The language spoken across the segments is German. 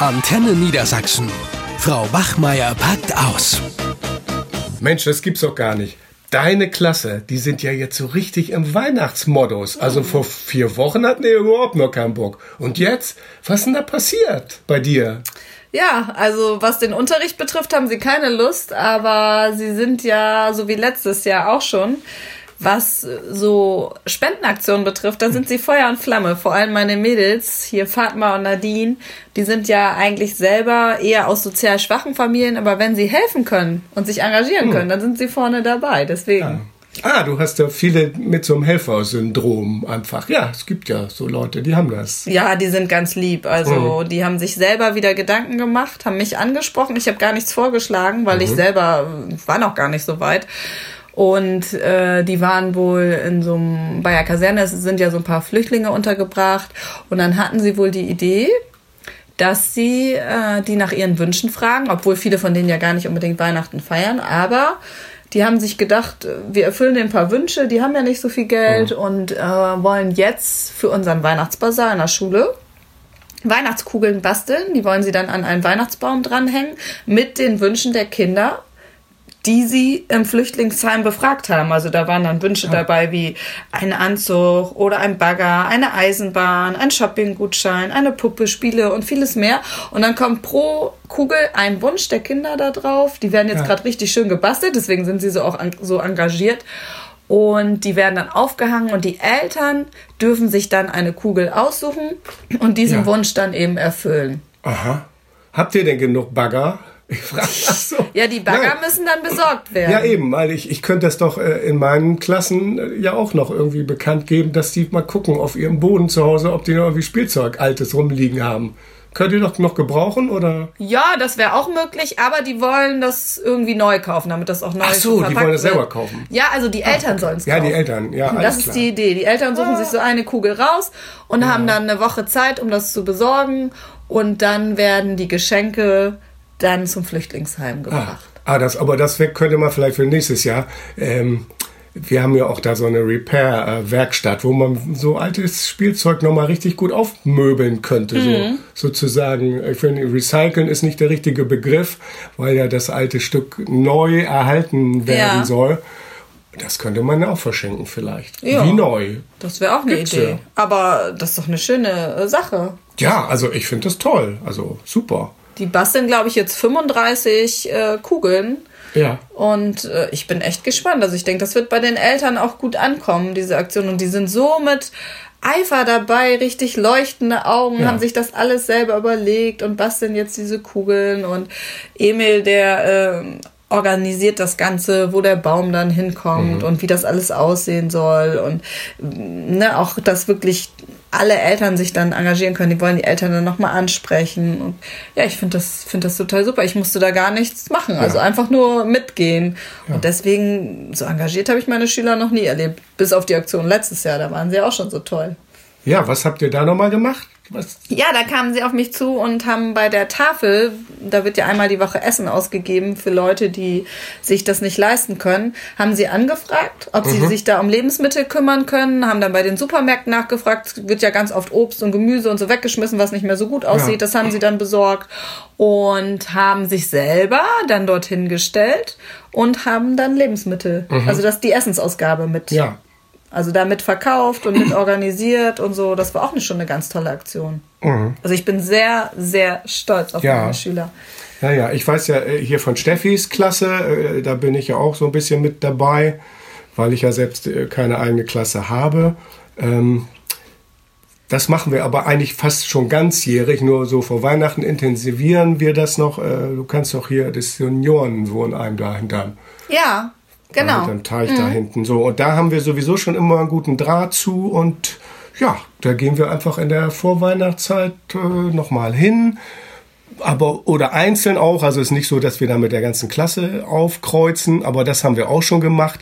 Antenne Niedersachsen. Frau Wachmeier packt aus. Mensch, das gibt's doch gar nicht. Deine Klasse, die sind ja jetzt so richtig im Weihnachtsmodus. Also vor vier Wochen hatten die überhaupt noch keinen Bock. Und jetzt? Was ist denn da passiert bei dir? Ja, also was den Unterricht betrifft, haben sie keine Lust, aber sie sind ja, so wie letztes Jahr auch schon, was so Spendenaktionen betrifft, da sind sie Feuer und Flamme. Vor allem meine Mädels, hier Fatma und Nadine, die sind ja eigentlich selber eher aus sozial schwachen Familien, aber wenn sie helfen können und sich engagieren hm. können, dann sind sie vorne dabei. Deswegen. Ja. Ah, du hast ja viele mit so einem Helfersyndrom einfach. Ja, es gibt ja so Leute, die haben das. Ja, die sind ganz lieb. Also, mhm. die haben sich selber wieder Gedanken gemacht, haben mich angesprochen. Ich habe gar nichts vorgeschlagen, weil mhm. ich selber war noch gar nicht so weit. Und äh, die waren wohl in so einem, bei der Kaserne es sind ja so ein paar Flüchtlinge untergebracht. Und dann hatten sie wohl die Idee, dass sie äh, die nach ihren Wünschen fragen, obwohl viele von denen ja gar nicht unbedingt Weihnachten feiern, aber die haben sich gedacht, wir erfüllen ein paar Wünsche, die haben ja nicht so viel Geld mhm. und äh, wollen jetzt für unseren Weihnachtsbasar in der Schule Weihnachtskugeln basteln. Die wollen sie dann an einen Weihnachtsbaum dranhängen mit den Wünschen der Kinder die sie im Flüchtlingsheim befragt haben. Also da waren dann Wünsche ja. dabei wie ein Anzug oder ein Bagger, eine Eisenbahn, ein Shoppinggutschein, eine Puppe, Spiele und vieles mehr. Und dann kommt pro Kugel ein Wunsch der Kinder da drauf. Die werden jetzt ja. gerade richtig schön gebastelt, deswegen sind sie so auch so engagiert. Und die werden dann aufgehangen und die Eltern dürfen sich dann eine Kugel aussuchen und diesen ja. Wunsch dann eben erfüllen. Aha. Habt ihr denn genug Bagger? Ich frage so. Ja, die Bagger Nein. müssen dann besorgt werden. Ja, eben, weil ich, ich könnte das doch äh, in meinen Klassen äh, ja auch noch irgendwie bekannt geben, dass die mal gucken auf ihrem Boden zu Hause, ob die noch irgendwie Spielzeug Altes rumliegen haben. Könnt ihr doch noch gebrauchen oder? Ja, das wäre auch möglich, aber die wollen das irgendwie neu kaufen, damit das auch neu Ach so, die wollen das selber kaufen. Ja, also die ah, Eltern sollen es kaufen. Ja, die Eltern, ja. Das ist klar. die Idee. Die Eltern suchen ah. sich so eine Kugel raus und ja. haben dann eine Woche Zeit, um das zu besorgen und dann werden die Geschenke dann zum Flüchtlingsheim ah, gebracht. Ah, ah das, aber das könnte man vielleicht für nächstes Jahr. Ähm, wir haben ja auch da so eine Repair-Werkstatt, wo man so altes Spielzeug nochmal richtig gut aufmöbeln könnte. Mhm. So, sozusagen, ich finde, recyceln ist nicht der richtige Begriff, weil ja das alte Stück neu erhalten werden ja. soll. Das könnte man auch verschenken vielleicht. Ja, Wie neu. Das wäre auch eine Gibt's Idee. Ja. Aber das ist doch eine schöne äh, Sache. Ja, also ich finde das toll. Also super. Die basteln, glaube ich, jetzt 35 äh, Kugeln. Ja. Und äh, ich bin echt gespannt. Also ich denke, das wird bei den Eltern auch gut ankommen, diese Aktion. Und die sind so mit Eifer dabei, richtig leuchtende Augen, ja. haben sich das alles selber überlegt und basteln jetzt diese Kugeln. Und Emil, der äh, organisiert das Ganze, wo der Baum dann hinkommt mhm. und wie das alles aussehen soll und ne, auch, dass wirklich alle Eltern sich dann engagieren können. Die wollen die Eltern dann nochmal ansprechen. Und ja, ich finde das, finde das total super. Ich musste da gar nichts machen. Also ja. einfach nur mitgehen. Ja. Und deswegen, so engagiert habe ich meine Schüler noch nie erlebt. Bis auf die Aktion letztes Jahr. Da waren sie auch schon so toll. Ja, was habt ihr da nochmal gemacht? Was? Ja, da kamen sie auf mich zu und haben bei der Tafel, da wird ja einmal die Woche Essen ausgegeben für Leute, die sich das nicht leisten können, haben sie angefragt, ob mhm. sie sich da um Lebensmittel kümmern können, haben dann bei den Supermärkten nachgefragt, wird ja ganz oft Obst und Gemüse und so weggeschmissen, was nicht mehr so gut aussieht, ja. das haben sie dann besorgt und haben sich selber dann dorthin gestellt und haben dann Lebensmittel, mhm. also das die Essensausgabe mit ja also damit verkauft und mit organisiert und so. Das war auch schon eine ganz tolle Aktion. Mhm. Also ich bin sehr, sehr stolz auf ja. meine Schüler. Ja, ja, ich weiß ja äh, hier von Steffis Klasse, äh, da bin ich ja auch so ein bisschen mit dabei, weil ich ja selbst äh, keine eigene Klasse habe. Ähm, das machen wir aber eigentlich fast schon ganzjährig, nur so vor Weihnachten intensivieren wir das noch. Du kannst doch hier das Seniorenwohnheim da hinterm. Ja, Genau. Dem Teich mhm. da hinten. So, und da haben wir sowieso schon immer einen guten Draht zu und ja, da gehen wir einfach in der Vorweihnachtszeit äh, nochmal hin. Aber, oder einzeln auch, also es ist nicht so, dass wir da mit der ganzen Klasse aufkreuzen, aber das haben wir auch schon gemacht.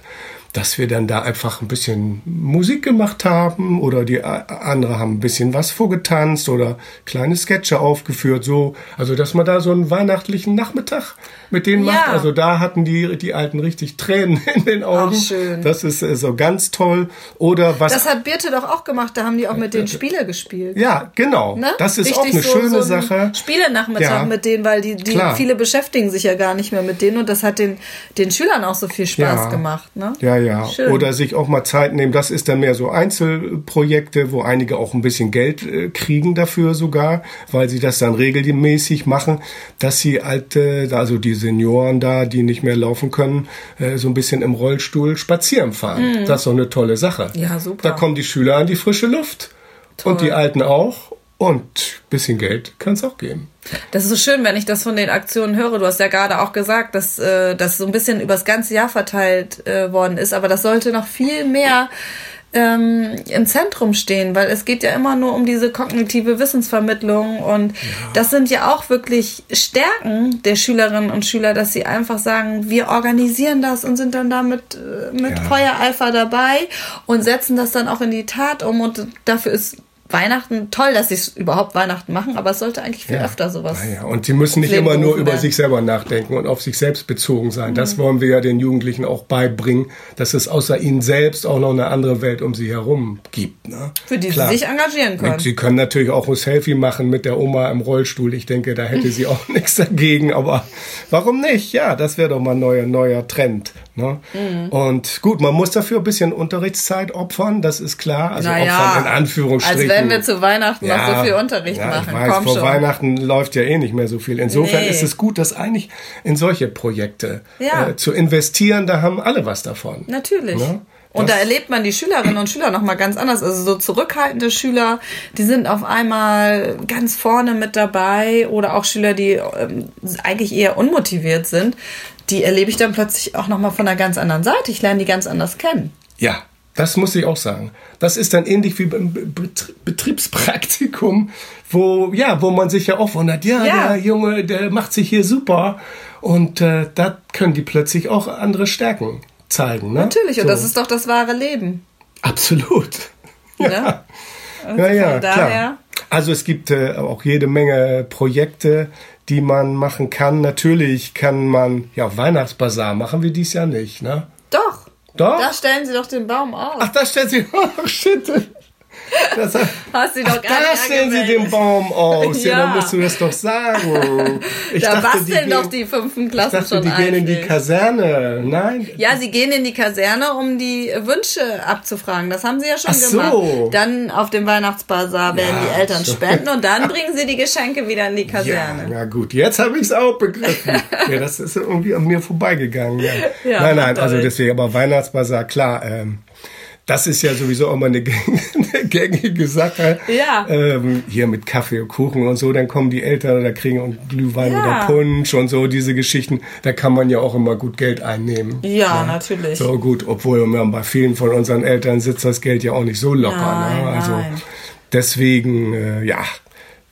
Dass wir dann da einfach ein bisschen Musik gemacht haben oder die andere haben ein bisschen was vorgetanzt oder kleine Sketche aufgeführt, so. Also, dass man da so einen weihnachtlichen Nachmittag mit denen ja. macht. Also, da hatten die, die Alten richtig Tränen in den Augen. Ach, schön. Das ist äh, so ganz toll. Oder was. Das hat Birte doch auch gemacht. Da haben die auch mit den Spiele gespielt. Ja, genau. Ne? Das ist Richtig auch eine so, schöne so Sache. Spiele-Nachmittag ja. mit denen, weil die, die viele beschäftigen sich ja gar nicht mehr mit denen und das hat den, den Schülern auch so viel Spaß ja. gemacht. Ne? Ja, ja. Schön. Oder sich auch mal Zeit nehmen. Das ist dann mehr so Einzelprojekte, wo einige auch ein bisschen Geld äh, kriegen dafür sogar, weil sie das dann regelmäßig machen, dass sie alte, also die Senioren da, die nicht mehr laufen können, äh, so ein bisschen im Rollstuhl spazieren fahren. Mhm. Das ist doch eine tolle Sache. Ja, super. Da kommen die Schüler an die frische Luft. Toll. Und die Alten auch. Und bisschen Geld kann es auch geben. Das ist so schön, wenn ich das von den Aktionen höre. Du hast ja gerade auch gesagt, dass äh, das so ein bisschen übers ganze Jahr verteilt äh, worden ist. Aber das sollte noch viel mehr ähm, im Zentrum stehen, weil es geht ja immer nur um diese kognitive Wissensvermittlung und ja. das sind ja auch wirklich Stärken der Schülerinnen und Schüler, dass sie einfach sagen, wir organisieren das und sind dann da mit, äh, mit ja. Feuereifer dabei und setzen das dann auch in die Tat um und dafür ist Weihnachten, toll, dass sie es überhaupt Weihnachten machen, aber es sollte eigentlich viel ja. öfter sowas. Ja, und sie müssen nicht immer nur über sich selber nachdenken und auf sich selbst bezogen sein. Mhm. Das wollen wir ja den Jugendlichen auch beibringen, dass es außer ihnen selbst auch noch eine andere Welt um sie herum gibt. Ne? Für die Klar. sie sich engagieren können. Und sie können natürlich auch ein Selfie machen mit der Oma im Rollstuhl. Ich denke, da hätte sie auch nichts dagegen, aber warum nicht? Ja, das wäre doch mal ein neuer, neuer Trend. Ne? Mhm. Und gut, man muss dafür ein bisschen Unterrichtszeit opfern, das ist klar. Also naja, opfern in Anführungsstrichen. Als wenn wir zu Weihnachten ja, noch so viel Unterricht ja, machen. Ich weiß, Komm vor schon. Weihnachten läuft ja eh nicht mehr so viel. Insofern nee. ist es gut, das eigentlich in solche Projekte ja. äh, zu investieren. Da haben alle was davon. Natürlich. Ne? Und da erlebt man die Schülerinnen und Schüler nochmal ganz anders. Also so zurückhaltende Schüler, die sind auf einmal ganz vorne mit dabei oder auch Schüler, die ähm, eigentlich eher unmotiviert sind die erlebe ich dann plötzlich auch nochmal von einer ganz anderen Seite. Ich lerne die ganz anders kennen. Ja, das muss ich auch sagen. Das ist dann ähnlich wie beim Betriebspraktikum, wo, ja, wo man sich ja auch wundert, ja, ja. der Junge, der macht sich hier super. Und äh, da können die plötzlich auch andere Stärken zeigen. Ne? Natürlich, so. und das ist doch das wahre Leben. Absolut. Ja, ja, also ja, ja klar. Also es gibt äh, auch jede Menge Projekte, die man machen kann. Natürlich kann man ja Weihnachtsbazar machen wir dies Jahr nicht, ne? Doch. Doch? Da stellen sie doch den Baum auf. Ach, da stellen sie. Oh, shit. Das, Hast du doch gar da stellen sie den Baum aus. Ja. ja, dann musst du das doch sagen. Ich da dachte, basteln die doch die fünften Klassen dachte, schon die gehen in die Kaserne. Nein. Ja, sie gehen in die Kaserne, um die Wünsche abzufragen. Das haben sie ja schon Ach gemacht. So. Dann auf dem Weihnachtsbasar werden ja, die Eltern so. spenden und dann bringen sie die Geschenke wieder in die Kaserne. Ja, na gut, jetzt habe ich es auch begriffen. ja, das ist irgendwie an mir vorbeigegangen. Ja. nein, nein, also deswegen, aber Weihnachtsbasar, klar. Ähm, das ist ja sowieso immer eine, eine gängige Sache. Ja. Ähm, hier mit Kaffee und Kuchen und so, dann kommen die Eltern oder kriegen Glühwein ja. oder Punsch und so, diese Geschichten. Da kann man ja auch immer gut Geld einnehmen. Ja, ja. natürlich. So gut, obwohl man bei vielen von unseren Eltern sitzt das Geld ja auch nicht so locker. Nein, ne? Also nein. deswegen, äh, ja,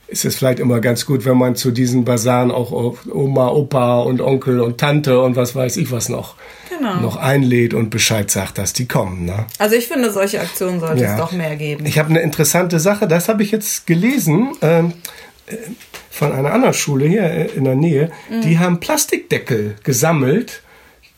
ist es vielleicht immer ganz gut, wenn man zu diesen Basaren auch Oma, Opa und Onkel und Tante und was weiß ich was noch genau. noch einlädt und Bescheid sagt, dass die kommen. Ne? Also ich finde, solche Aktionen sollte ja. es doch mehr geben. Ich habe eine interessante Sache, das habe ich jetzt gelesen. Ähm, äh, von einer anderen Schule hier in der Nähe, mhm. die haben Plastikdeckel gesammelt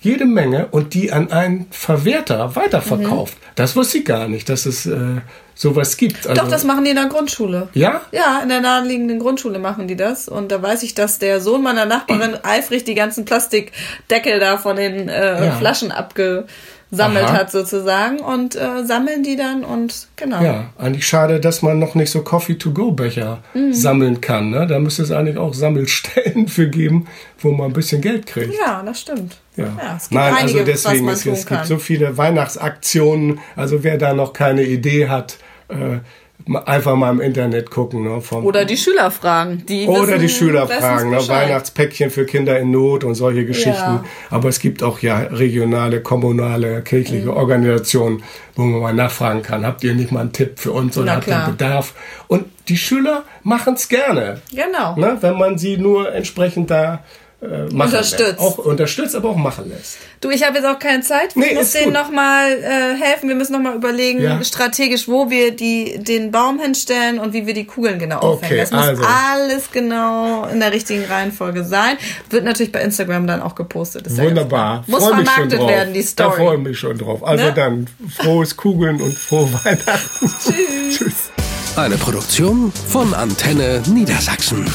jede Menge und die an einen Verwerter weiterverkauft. Mhm. Das wusste ich gar nicht, dass es äh, sowas gibt. Also, Doch, das machen die in der Grundschule. Ja? Ja, in der naheliegenden Grundschule machen die das. Und da weiß ich, dass der Sohn meiner Nachbarin eifrig die ganzen Plastikdeckel da von den äh, ja. Flaschen abge sammelt Aha. hat sozusagen und äh, sammeln die dann und genau. Ja, eigentlich schade, dass man noch nicht so Coffee-to-go-Becher mhm. sammeln kann. Ne? Da müsste es eigentlich auch Sammelstellen für geben, wo man ein bisschen Geld kriegt. Ja, das stimmt. Ja. ja es gibt Nein, also einige, also deswegen, es, es gibt so viele Weihnachtsaktionen. Also wer da noch keine Idee hat, äh, einfach mal im Internet gucken. Ne, vom Oder die Schüler fragen. Die Oder die Schüler fragen. Ne, Weihnachtspäckchen für Kinder in Not und solche Geschichten. Ja. Aber es gibt auch ja regionale, kommunale, kirchliche mhm. Organisationen, wo man mal nachfragen kann. Habt ihr nicht mal einen Tipp für uns oder habt ihr Bedarf? Und die Schüler machen es gerne. Genau. Ne, wenn man sie nur entsprechend da äh, machen Unterstützt. lässt. Auch unterstützt, aber auch machen lässt. Du, ich habe jetzt auch keine Zeit. Wir Nee, müssen denen nochmal äh, helfen. Wir müssen nochmal überlegen, Ja. strategisch, wo wir die, den Baum hinstellen und wie wir die Kugeln genau aufhängen. Okay, das muss also. alles genau in der richtigen Reihenfolge sein. Wird natürlich bei Instagram dann auch gepostet. Ist ja Wunderbar. klar. Muss Freu mich schon vermarktet drauf. werden, die Da freue Story. ich mich schon drauf. Also Ne? dann frohes Kugeln und frohe Weihnachten. Tschüss. Eine Produktion von Antenne Niedersachsen.